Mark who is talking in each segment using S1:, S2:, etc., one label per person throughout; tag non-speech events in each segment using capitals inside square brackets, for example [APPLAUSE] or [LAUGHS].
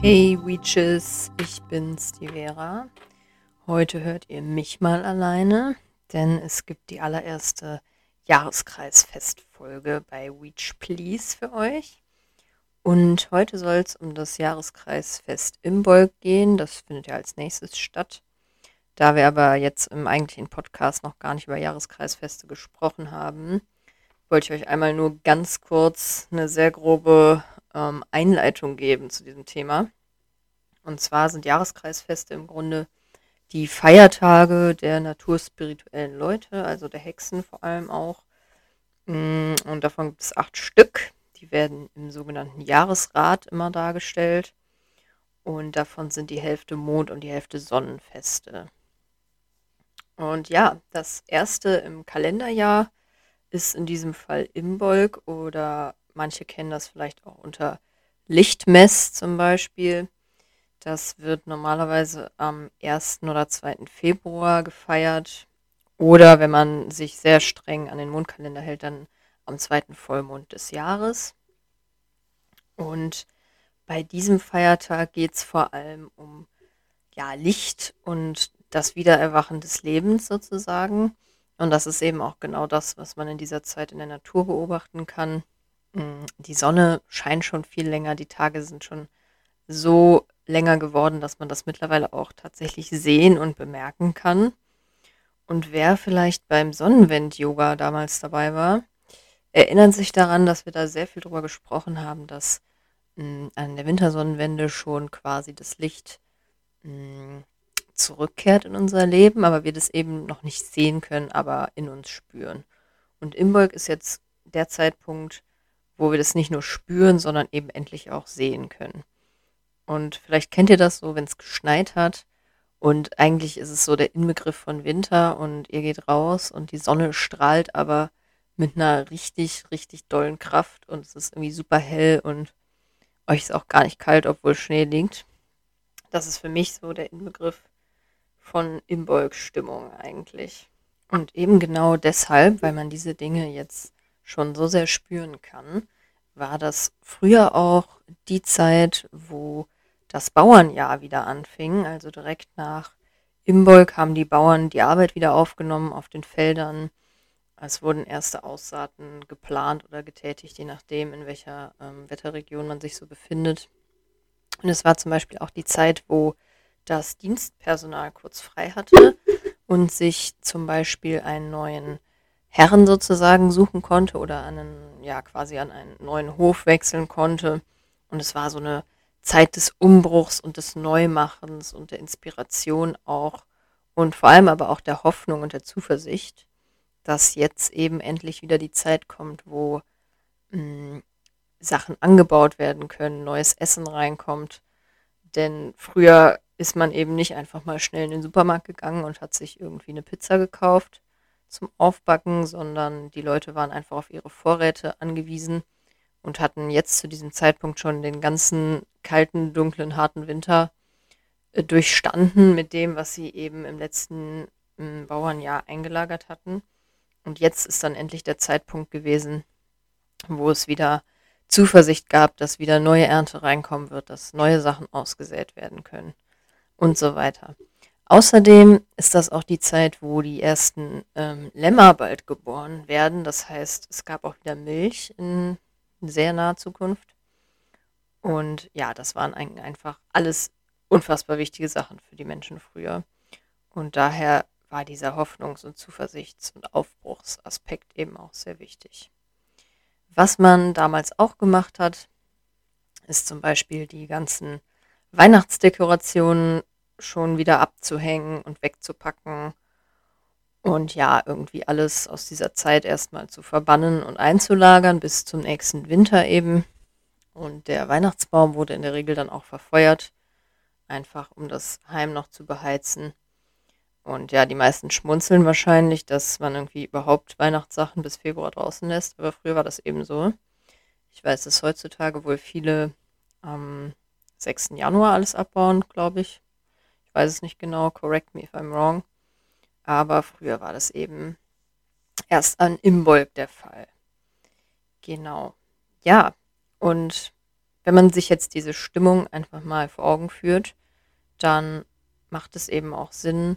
S1: Hey Weeches, ich bin's, die Vera. Heute hört ihr mich mal alleine, denn es gibt die allererste Jahreskreisfestfolge bei Weech Please für euch. Und heute soll es um das Jahreskreisfest Imbolg gehen. Das findet ja als nächstes statt. Da wir aber jetzt im eigentlichen Podcast noch gar nicht über Jahreskreisfeste gesprochen haben, wollte ich euch einmal nur ganz kurz eine sehr grobe ähm, Einleitung geben zu diesem Thema. Und zwar sind Jahreskreisfeste im Grunde die Feiertage der naturspirituellen Leute, also der Hexen vor allem auch. Mm, und davon gibt es acht Stück. Die werden im sogenannten Jahresrat immer dargestellt. Und davon sind die Hälfte Mond- und die Hälfte Sonnenfeste. Und ja, das erste im Kalenderjahr ist in diesem Fall Imbolg oder manche kennen das vielleicht auch unter Lichtmess zum Beispiel. Das wird normalerweise am 1. oder 2. Februar gefeiert. Oder wenn man sich sehr streng an den Mondkalender hält, dann am zweiten Vollmond des Jahres. Und bei diesem Feiertag geht es vor allem um ja, Licht und das Wiedererwachen des Lebens sozusagen. Und das ist eben auch genau das, was man in dieser Zeit in der Natur beobachten kann. Mm, die Sonne scheint schon viel länger, die Tage sind schon so länger geworden, dass man das mittlerweile auch tatsächlich sehen und bemerken kann. Und wer vielleicht beim Sonnenwend-Yoga damals dabei war, erinnert sich daran, dass wir da sehr viel drüber gesprochen haben, dass mh, mm, an der Wintersonnenwende schon quasi das Licht mh, mm, zurückkehrt in unser Leben, aber wir das eben noch nicht sehen können, aber in uns spüren. Und Imbolg ist jetzt der Zeitpunkt, wo wir das nicht nur spüren, sondern eben endlich auch sehen können. Und vielleicht kennt ihr das so, wenn es geschneit hat und eigentlich ist es so der Inbegriff von Winter und ihr geht raus und die Sonne strahlt aber mit einer richtig, richtig dollen Kraft und es ist irgendwie super hell und euch ist auch gar nicht kalt, obwohl Schnee liegt. Das ist für mich so der Inbegriff von Imbolg-Stimmung eigentlich. Und eben genau deshalb, weil man diese Dinge jetzt schon so sehr spüren kann, war das früher auch die Zeit, wo das Bauernjahr wieder anfing. Also direkt nach Imbolg haben die Bauern die Arbeit wieder aufgenommen auf den Feldern. Es wurden erste Aussaaten geplant oder getätigt, je nachdem, in welcher ähm, Wetterregion man sich so befindet. Und es war zum Beispiel auch die Zeit, wo das Dienstpersonal kurz frei hatte und sich zum Beispiel einen neuen Herren sozusagen suchen konnte oder einen, ja, quasi an einen neuen Hof wechseln konnte. Und es war so eine Zeit des Umbruchs und des Neumachens und der Inspiration auch und vor allem aber auch der Hoffnung und der Zuversicht, dass jetzt eben endlich wieder die Zeit kommt, wo mh, hm, Sachen angebaut werden können, neues Essen reinkommt. Denn früher ist man eben nicht einfach mal schnell in den Supermarkt gegangen und hat sich irgendwie eine Pizza gekauft zum Aufbacken, sondern die Leute waren einfach auf ihre Vorräte angewiesen und hatten jetzt zu diesem Zeitpunkt schon den ganzen kalten, dunklen, harten Winter äh, durchstanden mit dem, was sie eben im letzten äh, Bauernjahr eingelagert hatten. Und jetzt ist dann endlich der Zeitpunkt gewesen, wo es wieder Zuversicht gab, dass wieder neue Ernte reinkommen wird, dass neue Sachen ausgesät werden können und so weiter. Außerdem ist das auch die Zeit, wo die ersten ähm, Lämmer bald geboren werden. Das heißt, es gab auch wieder Milch in sehr naher Zukunft. Und ja, das waren einfach alles unfassbar wichtige Sachen für die Menschen früher. Und daher war dieser Hoffnungs- und Zuversichts- und Aufbruchsaspekt eben auch sehr wichtig. Was man damals auch gemacht hat, ist zum Beispiel die ganzen Weihnachtsdekorationen schon wieder abzuhängen und wegzupacken und ja, irgendwie alles aus dieser Zeit erstmal zu verbannen und einzulagern bis zum nächsten Winter eben. Und der Weihnachtsbaum wurde in der Regel dann auch verfeuert, einfach um das Heim noch zu beheizen. Und ja, die meisten schmunzeln wahrscheinlich, dass man irgendwie überhaupt Weihnachtssachen bis Februar draußen lässt, aber früher war das eben so. Ich weiß, dass heutzutage wohl viele am 6. Januar alles abbauen, glaube ich Ich weiß es nicht genau, correct me if I'm wrong. Aber früher war das eben erst an Imbolg der Fall. Genau. Ja, und wenn man sich jetzt diese Stimmung einfach mal vor Augen führt, dann macht es eben auch Sinn,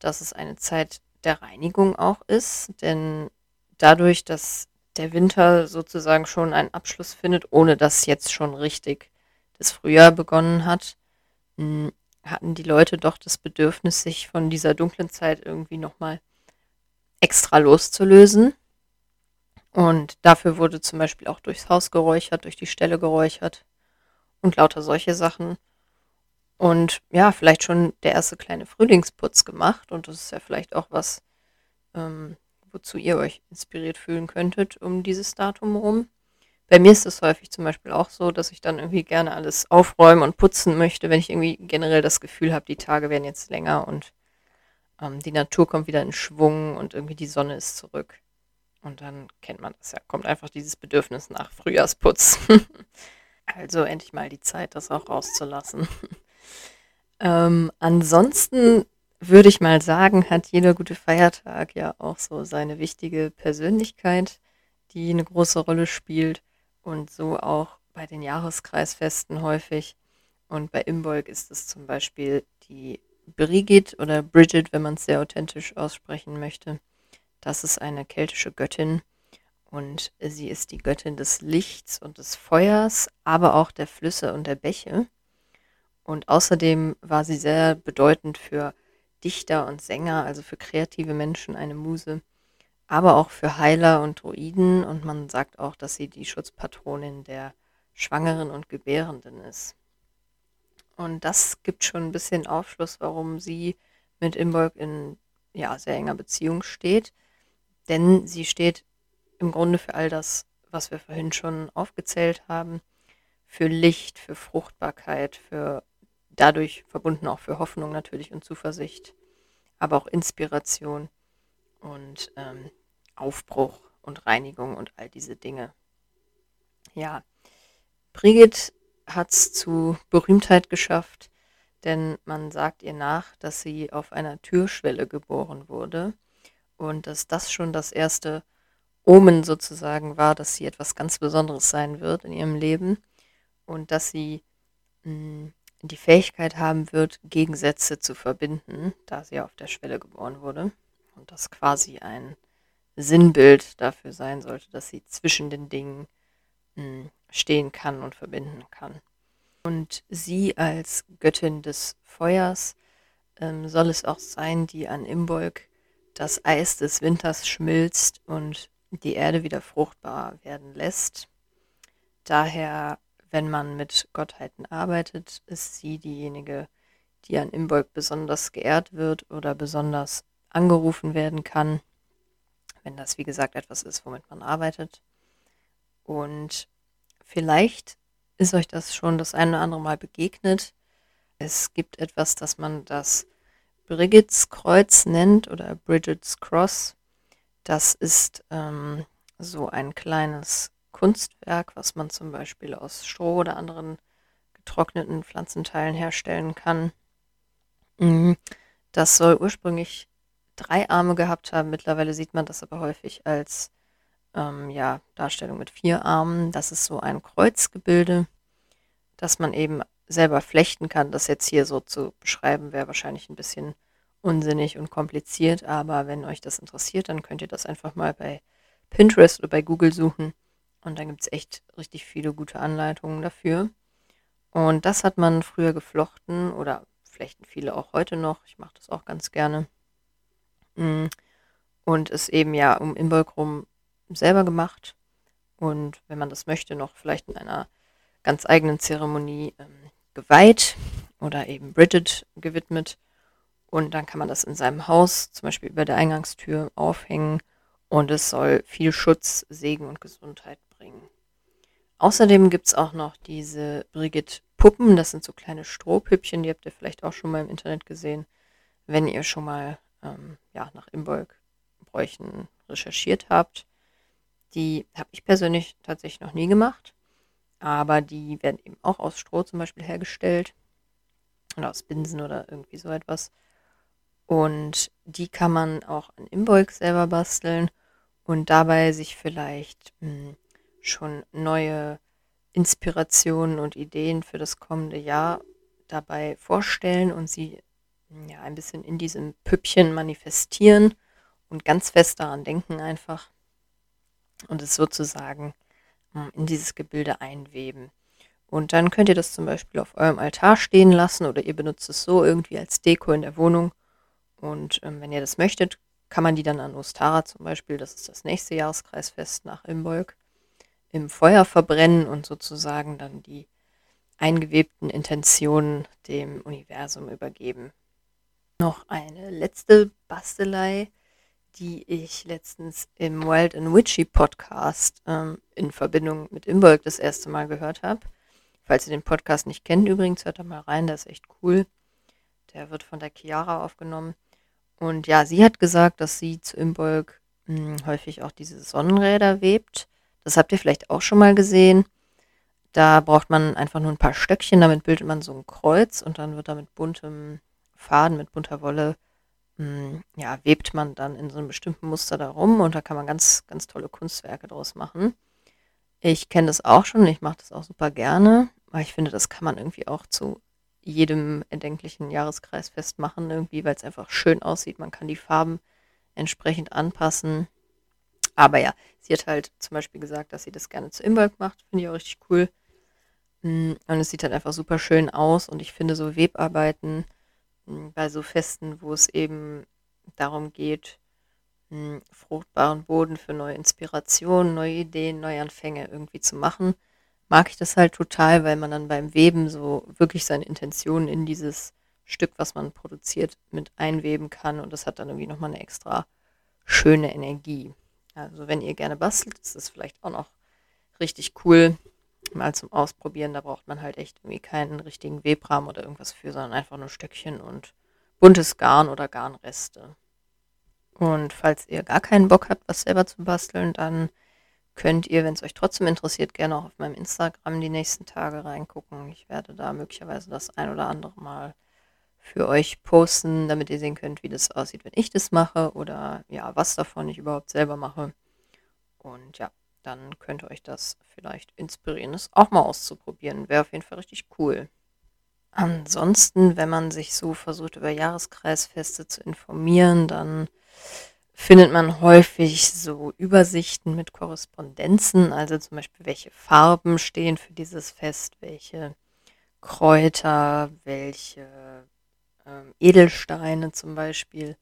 S1: dass es eine Zeit der Reinigung auch ist, denn dadurch, dass der Winter sozusagen schon einen Abschluss findet, ohne dass jetzt schon richtig das Frühjahr begonnen hat, hm, hatten die Leute doch das Bedürfnis, sich von dieser dunklen Zeit irgendwie nochmal extra loszulösen. Und dafür wurde zum Beispiel auch durchs Haus geräuchert, durch die Stelle geräuchert und lauter solche Sachen. Und ja, vielleicht schon der erste kleine Frühlingsputz gemacht. Und das ist ja vielleicht auch was, ähm, wozu ihr euch inspiriert fühlen könntet um dieses Datum rum. Bei mir ist es häufig zum Beispiel auch so, dass ich dann irgendwie gerne alles aufräumen und putzen möchte, wenn ich irgendwie generell das Gefühl habe, die Tage werden jetzt länger und ähm, die Natur kommt wieder in Schwung und irgendwie die Sonne ist zurück. Und dann kennt man das ja, kommt einfach dieses Bedürfnis nach Frühjahrsputz. [LAUGHS] also endlich mal die Zeit, das auch rauszulassen. [LAUGHS] ähm, ansonsten würde ich mal sagen, hat jeder gute Feiertag ja auch so seine wichtige Persönlichkeit, die eine große Rolle spielt. Und so auch bei den Jahreskreisfesten häufig. Und bei Imbolg ist es zum Beispiel die Brigid oder Bridget, wenn man es sehr authentisch aussprechen möchte. Das ist eine keltische Göttin und sie ist die Göttin des Lichts und des Feuers, aber auch der Flüsse und der Bäche. Und außerdem war sie sehr bedeutend für Dichter und Sänger, also für kreative Menschen eine Muse aber auch für Heiler und Druiden und man sagt auch, dass sie die Schutzpatronin der Schwangeren und Gebärenden ist. Und das gibt schon ein bisschen Aufschluss, warum sie mit Imbolg in ja, sehr enger Beziehung steht. Denn sie steht im Grunde für all das, was wir vorhin schon aufgezählt haben. Für Licht, für Fruchtbarkeit, für dadurch verbunden auch für Hoffnung natürlich und Zuversicht, aber auch Inspiration und ähm, Aufbruch und Reinigung und all diese Dinge. Ja, Brigitte hat es zu Berühmtheit geschafft, denn man sagt ihr nach, dass sie auf einer Türschwelle geboren wurde und dass das schon das erste Omen sozusagen war, dass sie etwas ganz Besonderes sein wird in ihrem Leben und dass sie mh, hm, die Fähigkeit haben wird, Gegensätze zu verbinden, da sie auf der Schwelle geboren wurde und das quasi ein Sinnbild dafür sein sollte, dass sie zwischen den Dingen hm, stehen kann und verbinden kann. Und sie als Göttin des Feuers ähm, soll es auch sein, die an Imbolg das Eis des Winters schmilzt und die Erde wieder fruchtbar werden lässt. Daher, wenn man mit Gottheiten arbeitet, ist sie diejenige, die an Imbolg besonders geehrt wird oder besonders angerufen werden kann wenn das, wie gesagt, etwas ist, womit man arbeitet. Und vielleicht ist euch das schon das eine oder andere Mal begegnet. Es gibt etwas, das man das Brigitts Kreuz nennt oder Bridget's Cross. Das ist ähm, so ein kleines Kunstwerk, was man zum Beispiel aus Stroh oder anderen getrockneten Pflanzenteilen herstellen kann. Mhm. Das soll ursprünglich drei Arme gehabt haben. Mittlerweile sieht man das aber häufig als ähm, ja, Darstellung mit vier Armen. Das ist so ein Kreuzgebilde, das man eben selber flechten kann. Das jetzt hier so zu beschreiben, wäre wahrscheinlich ein bisschen unsinnig und kompliziert, aber wenn euch das interessiert, dann könnt ihr das einfach mal bei Pinterest oder bei Google suchen. Und dann gibt es echt richtig viele gute Anleitungen dafür. Und das hat man früher geflochten oder flechten viele auch heute noch. Ich mache das auch ganz gerne. Mhm. Und ist eben ja um Imbolg rum selber gemacht. Und wenn man das möchte, noch vielleicht in einer ganz eigenen Zeremonie ähm, geweiht oder eben Bridget gewidmet. Und dann kann man das in seinem Haus, zum Beispiel über der Eingangstür, aufhängen. Und es soll viel Schutz, Segen und Gesundheit bringen. Außerdem gibt es auch noch diese Brigitte-Puppen. Das sind so kleine Strohpüppchen, die habt ihr vielleicht auch schon mal im Internet gesehen, wenn ihr schon mal ähm, ja, nach Imbolg-Bräuchen recherchiert habt. Die habe ich persönlich tatsächlich noch nie gemacht, aber die werden eben auch aus Stroh zum Beispiel hergestellt. oder aus Binsen oder irgendwie so etwas. Und die kann man auch an Imbolg selber basteln und dabei sich vielleicht mh, hm, schon neue Inspirationen und Ideen für das kommende Jahr dabei vorstellen und sie ja ein bisschen in diesem Püppchen manifestieren und ganz fest daran denken einfach und es sozusagen hm, in dieses Gebilde einweben. Und dann könnt ihr das zum Beispiel auf eurem Altar stehen lassen oder ihr benutzt es so irgendwie als Deko in der Wohnung. Und ähm, wenn ihr das möchtet, kann man die dann an Ostara zum Beispiel, das ist das nächste Jahreskreisfest nach Imbolg, im Feuer verbrennen und sozusagen dann die eingewebten Intentionen dem Universum übergeben. Noch eine letzte Bastelei, die ich letztens im Wild and Witchy Podcast ähm, in Verbindung mit Imbolg das erste Mal gehört habe. Falls ihr den Podcast nicht kennt, übrigens, hört da mal rein, der ist echt cool. Der wird von der Chiara aufgenommen. Und ja, sie hat gesagt, dass sie zu Imbolg mh, hm, häufig auch diese Sonnenräder webt. Das habt ihr vielleicht auch schon mal gesehen. Da braucht man einfach nur ein paar Stöckchen, damit bildet man so ein Kreuz und dann wird da mit buntem Faden, mit bunter Wolle, mh, hm, ja, webt man dann in so einem bestimmten Muster da rum und da kann man ganz, ganz tolle Kunstwerke draus machen. Ich kenne das auch schon, ich mache das auch super gerne. Aber ich finde, das kann man irgendwie auch zu jedem erdenklichen Jahreskreisfest machen, irgendwie, weil es einfach schön aussieht. Man kann die Farben entsprechend anpassen. Aber ja, sie hat halt zum Beispiel gesagt, dass sie das gerne zu Imbolg macht. Finde ich auch richtig cool. Mm, und es sieht halt einfach super schön aus. Und ich finde so Webarbeiten mm, bei so Festen, wo es eben darum geht, mm, fruchtbaren Boden für neue Inspirationen, neue Ideen, Neuanfänge irgendwie zu machen, mag ich das halt total, weil man dann beim Weben so wirklich seine Intentionen in dieses Stück, was man produziert, mit einweben kann und das hat dann irgendwie nochmal eine extra schöne Energie. Also wenn ihr gerne bastelt, ist das vielleicht auch noch richtig cool, mal zum Ausprobieren. Da braucht man halt echt irgendwie keinen richtigen Webrahmen oder irgendwas für, sondern einfach nur Stöckchen und buntes Garn oder Garnreste. Und falls ihr gar keinen Bock habt, was selber zu basteln, dann könnt ihr, wenn es euch trotzdem interessiert, gerne auch auf meinem Instagram die nächsten Tage reingucken. Ich werde da möglicherweise das ein oder andere Mal für euch posten, damit ihr sehen könnt, wie das aussieht, wenn ich das mache oder ja, was davon ich überhaupt selber mache. Und ja, dann könnte euch das vielleicht inspirieren, das auch mal auszuprobieren. Wäre auf jeden Fall richtig cool. Ansonsten, wenn man sich so versucht, über Jahreskreisfeste zu informieren, dann findet man häufig so Übersichten mit Korrespondenzen, also zum Beispiel, welche Farben stehen für dieses Fest, welche Kräuter, welche ähm, Edelsteine zum Beispiel,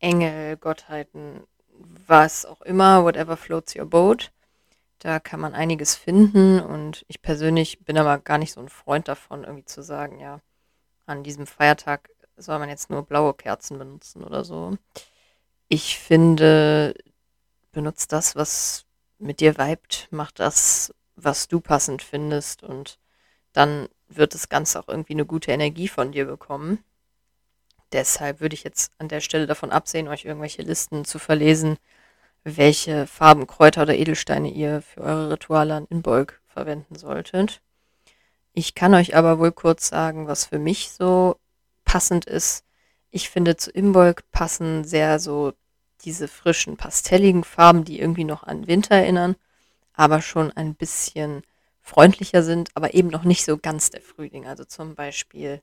S1: Engel, Gottheiten, was auch immer, whatever floats your boat. Da kann man einiges finden und ich persönlich bin aber gar nicht so ein Freund davon, irgendwie zu sagen, ja, an diesem Feiertag soll man jetzt nur blaue Kerzen benutzen oder so. Ich finde, benutzt das, was mit dir vibet, mach das, was du passend findest und dann wird das Ganze auch irgendwie eine gute Energie von dir bekommen. Deshalb würde ich jetzt an der Stelle davon absehen, euch irgendwelche Listen zu verlesen, welche Farben, Kräuter oder Edelsteine ihr für eure Rituale an Inbolg verwenden solltet. Ich kann euch aber wohl kurz sagen, was für mich so passend ist, ich finde, zu Imbolg passen sehr so diese frischen, pastelligen Farben, die irgendwie noch an Winter erinnern, aber schon ein bisschen freundlicher sind, aber eben noch nicht so ganz der Frühling. Also zum Beispiel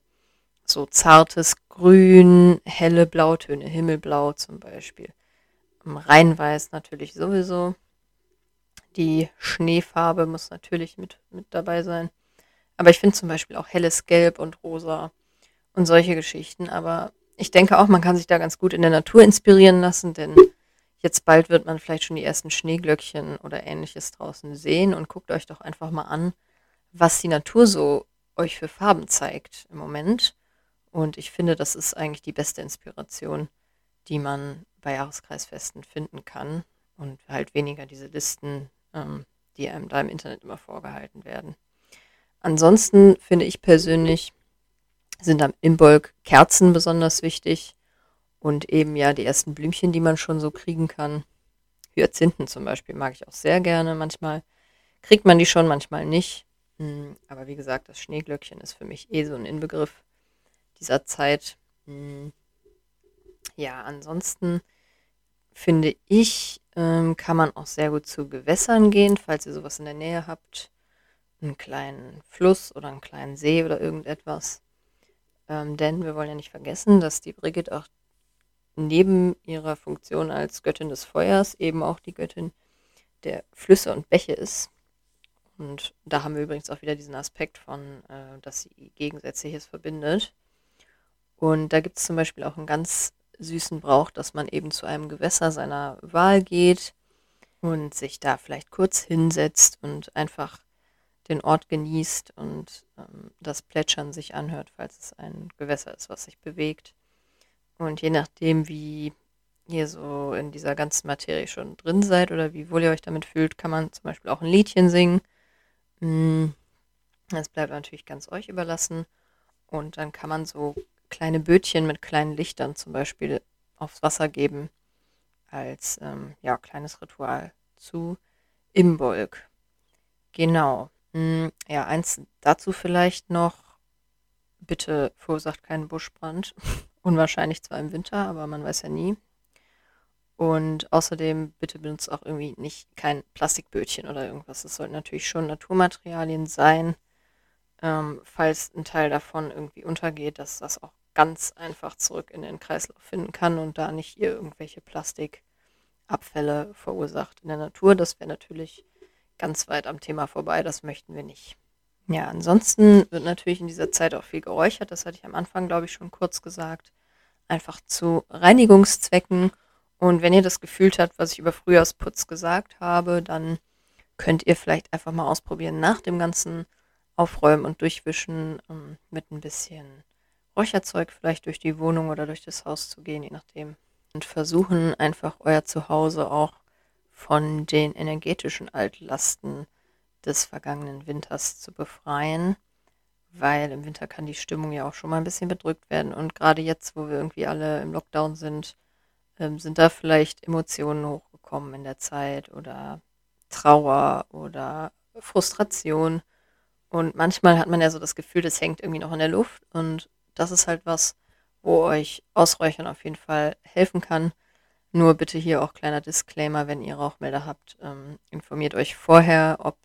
S1: so zartes Grün, helle Blautöne, Himmelblau zum Beispiel. Reinweiß natürlich sowieso. Die Schneefarbe muss natürlich mit, mit dabei sein. Aber ich finde zum Beispiel auch helles Gelb und Rosa und solche Geschichten. Aber ich denke auch, man kann sich da ganz gut in der Natur inspirieren lassen, denn jetzt bald wird man vielleicht schon die ersten Schneeglöckchen oder ähnliches draußen sehen und guckt euch doch einfach mal an, was die Natur so euch für Farben zeigt im Moment. Und ich finde, das ist eigentlich die beste Inspiration, die man bei Jahreskreisfesten finden kann und halt weniger diese Listen, ähm, die einem da im Internet immer vorgehalten werden. Ansonsten finde ich persönlich, sind am Imbolg Kerzen besonders wichtig und eben ja die ersten Blümchen, die man schon so kriegen kann. Hyazinthen zum Beispiel mag ich auch sehr gerne. Manchmal kriegt man die schon, manchmal nicht. Hm, aber wie gesagt, das Schneeglöckchen ist für mich eh so ein Inbegriff. Dieser Zeit. Hm. Ja, ansonsten finde ich, ähm, kann man auch sehr gut zu Gewässern gehen, falls ihr sowas in der Nähe habt. Einen kleinen Fluss oder einen kleinen See oder irgendetwas. Ähm, denn wir wollen ja nicht vergessen, dass die Brigitte auch neben ihrer Funktion als Göttin des Feuers eben auch die Göttin der Flüsse und Bäche ist. Und da haben wir übrigens auch wieder diesen Aspekt von, äh, dass sie Gegensätzliches verbindet. Und da gibt es zum Beispiel auch einen ganz süßen Brauch, dass man eben zu einem Gewässer seiner Wahl geht und sich da vielleicht kurz hinsetzt und einfach den Ort genießt und ähm, das Plätschern sich anhört, falls es ein Gewässer ist, was sich bewegt. Und je nachdem, wie ihr so in dieser ganzen Materie schon drin seid oder wie wohl ihr euch damit fühlt, kann man zum Beispiel auch ein Liedchen singen. Mm, das bleibt natürlich ganz euch überlassen. Und dann kann man so kleine Bötchen mit kleinen Lichtern zum Beispiel aufs Wasser geben als ähm, ja, kleines Ritual zu Imbolg. Genau. Hm, ja, eins dazu vielleicht noch. Bitte verursacht keinen Buschbrand. [LAUGHS] Unwahrscheinlich zwar im Winter, aber man weiß ja nie. Und außerdem bitte benutzt auch irgendwie nicht kein Plastikbötchen oder irgendwas. Es sollten natürlich schon Naturmaterialien sein. Ähm, falls ein Teil davon irgendwie untergeht, dass das auch ganz einfach zurück in den Kreislauf finden kann und da nicht ihr irgendwelche Plastikabfälle verursacht in der Natur. Das wäre natürlich ganz weit am Thema vorbei, das möchten wir nicht. Ja, ansonsten wird natürlich in dieser Zeit auch viel geräuchert, das hatte ich am Anfang, glaube ich, schon kurz gesagt, einfach zu Reinigungszwecken. Und wenn ihr das gefühlt habt, was ich über Frühjahrsputz gesagt habe, dann könnt ihr vielleicht einfach mal ausprobieren, nach dem ganzen Aufräumen und Durchwischen ähm, mit ein bisschen Räucherzeug vielleicht durch die Wohnung oder durch das Haus zu gehen, je nachdem. Und versuchen einfach euer Zuhause auch von den energetischen Altlasten des vergangenen Winters zu befreien, weil im Winter kann die Stimmung ja auch schon mal ein bisschen bedrückt werden. Und gerade jetzt, wo wir irgendwie alle im Lockdown sind, ähm, sind da vielleicht Emotionen hochgekommen in der Zeit oder Trauer oder Frustration. Und manchmal hat man ja so das Gefühl, das hängt irgendwie noch in der Luft und das ist halt was, wo euch Ausräuchern auf jeden Fall helfen kann. Nur bitte hier auch kleiner Disclaimer, wenn ihr Rauchmelder habt, ähm, informiert euch vorher, ob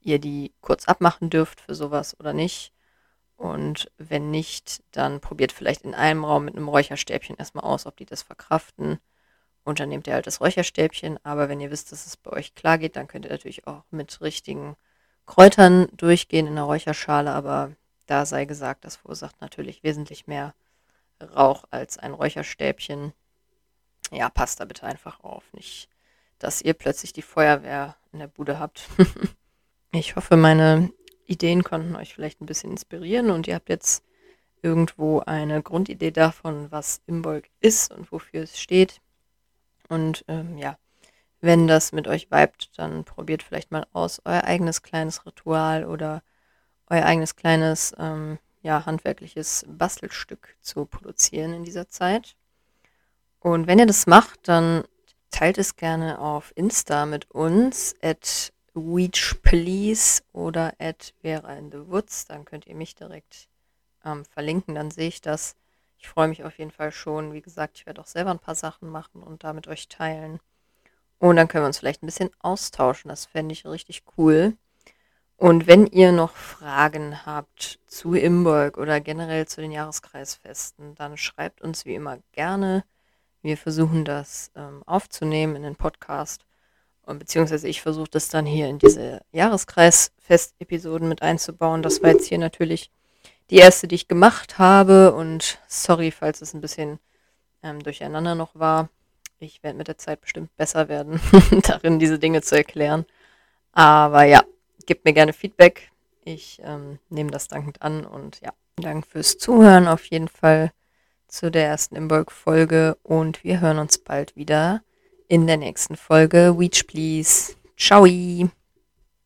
S1: ihr die kurz abmachen dürft für sowas oder nicht. Und wenn nicht, dann probiert vielleicht in einem Raum mit einem Räucherstäbchen erstmal aus, ob die das verkraften. Und dann nehmt ihr halt das Räucherstäbchen. Aber wenn ihr wisst, dass es bei euch klar geht, dann könnt ihr natürlich auch mit richtigen Kräutern durchgehen in der Räucherschale. Aber da sei gesagt, das verursacht natürlich wesentlich mehr Rauch als ein Räucherstäbchen. Ja, passt da bitte einfach auf. Nicht, dass ihr plötzlich die Feuerwehr in der Bude habt. [LAUGHS] ich hoffe, meine Ideen konnten euch vielleicht ein bisschen inspirieren und ihr habt jetzt irgendwo eine Grundidee davon, was Imbolg ist und wofür es steht. Und ähm, ja, wenn das mit euch weibt, dann probiert vielleicht mal aus, euer eigenes kleines Ritual oder euer eigenes kleines, ähm, ja, handwerkliches Bastelstück zu produzieren in dieser Zeit. Und wenn ihr das macht, dann teilt es gerne auf Insta mit uns, at weechplease oder at Vera in the Woods. Dann könnt ihr mich direkt ähm, verlinken, dann sehe ich das. Ich freue mich auf jeden Fall schon. Wie gesagt, ich werde auch selber ein paar Sachen machen und da mit euch teilen. Und dann können wir uns vielleicht ein bisschen austauschen. Das fände ich richtig cool. Und wenn ihr noch Fragen habt zu Imbolg oder generell zu den Jahreskreisfesten, dann schreibt uns wie immer gerne. Wir versuchen das ähm, aufzunehmen in den Podcast. Und beziehungsweise ich versuche das dann hier in diese Jahreskreisfest-Episoden mit einzubauen. Das war jetzt hier natürlich die erste, die ich gemacht habe. Und sorry, falls es ein bisschen ähm, durcheinander noch war. Ich werde mit der Zeit bestimmt besser werden, [LAUGHS] darin diese Dinge zu erklären. Aber ja, gebt mir gerne Feedback. Ich ähm, nehme das dankend an und ja, Dank fürs Zuhören auf jeden Fall zu der ersten Imbolg-Folge und wir hören uns bald wieder in der nächsten Folge. Weech, please. Ciao.